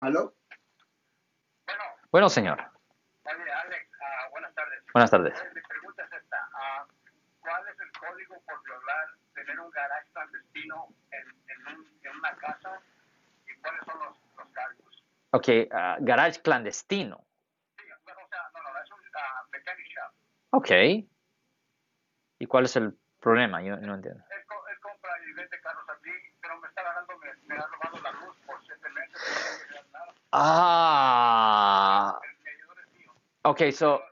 ¿Aló? Bueno, Bueno, señor. oye, Alex, ah, buenas tardes. Buenas tardes. Eh, Mi pregunta es esta. ah, ¿Cuál es el código por violar, tener un garage clandestino en, en, un- en una casa? ¿Y cuáles son los, los cargos? Ok, ah, garage clandestino. Sí, bueno, o sea, no, no, es un mechanic shop. Ok. ¿Y cuál es el problema? Yo no entiendo. Él, él compra y vende carros aquí, pero me está agarrando, me, me ha robado la luz por siete meses. No me quiere dar nada. Ah. Ok, so.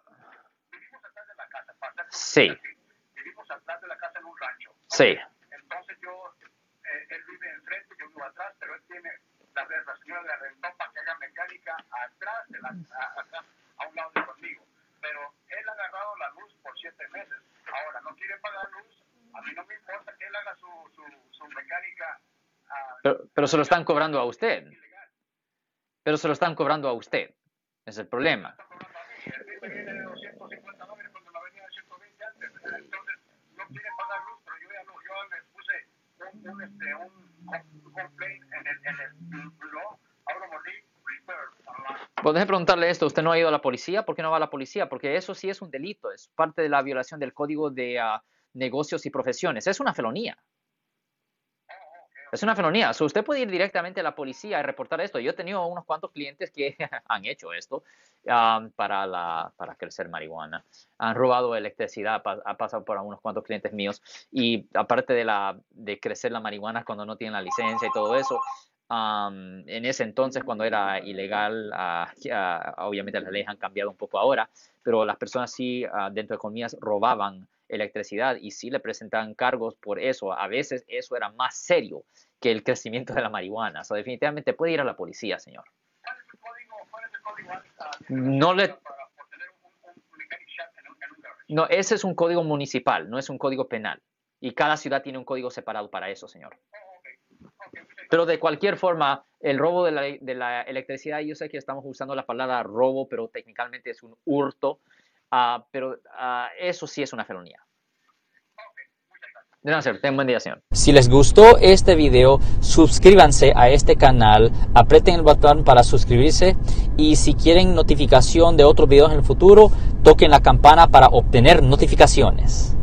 Vivimos atrás de la casa. Sí. Vivimos atrás de la casa en un rancho. Sí. Entonces yo, eh, él vive enfrente, yo vivo atrás, pero él tiene, la, la señora le rentó para que haga mecánica atrás, de la, a, acá, a un lado de conmigo. Pero él ha agarrado la luz por siete meses. Ahora, no quiere pagar luz. A mí no me importa que él haga su, su, su mecánica ah, Pero, pero se lo están cobrando a usted. Pero se lo están cobrando a usted. Es el problema. Está cobrando a mí. El bill viene de 250 dólares cuando la venía de 120 antes. Entonces, no quiere pagar luz, pero yo ya no, yo le puse un, un, un, un complaint en el, en el blog Automobile Repair online. Pues preguntarle esto. ¿Usted no ha ido a la policía? ¿Por qué no va a la policía? Porque eso sí es un delito. Es parte de la violación del Código de ah, Negocios y Profesiones. Es una felonía. Es una felonía. So, usted puede ir directamente a la policía y reportar esto. Yo he tenido unos cuantos clientes que han hecho esto para, para crecer marihuana. Han robado electricidad, ha pasado por unos cuantos clientes míos. Y aparte de, la, de crecer la marihuana cuando no tienen la licencia y todo eso, um, en ese entonces, cuando era ilegal, ya, obviamente las leyes han cambiado un poco ahora, pero las personas sí, ah, dentro de comillas, robaban electricidad y sí le presentaban cargos por eso. A veces eso era más serio que el crecimiento de la marihuana. So, definitivamente puede ir a la policía, señor. ¿Cuál es el código, cuál es el código ah, No le-? No, ese es un código municipal, no es un código penal. Y cada ciudad tiene un código separado para eso, señor. Oh, ok. Ok, muchas Pero de cualquier forma, el robo de la, de la electricidad, yo sé que estamos usando la palabra robo, pero técnicamente es un hurto. ah, pero ah, eso sí es una felonía. Señor. Ten buen día, señor. Si les gustó este video, suscríbanse a este canal, aprieten el botón para suscribirse y si quieren notificación de otros videos en el futuro, toquen la campana para obtener notificaciones.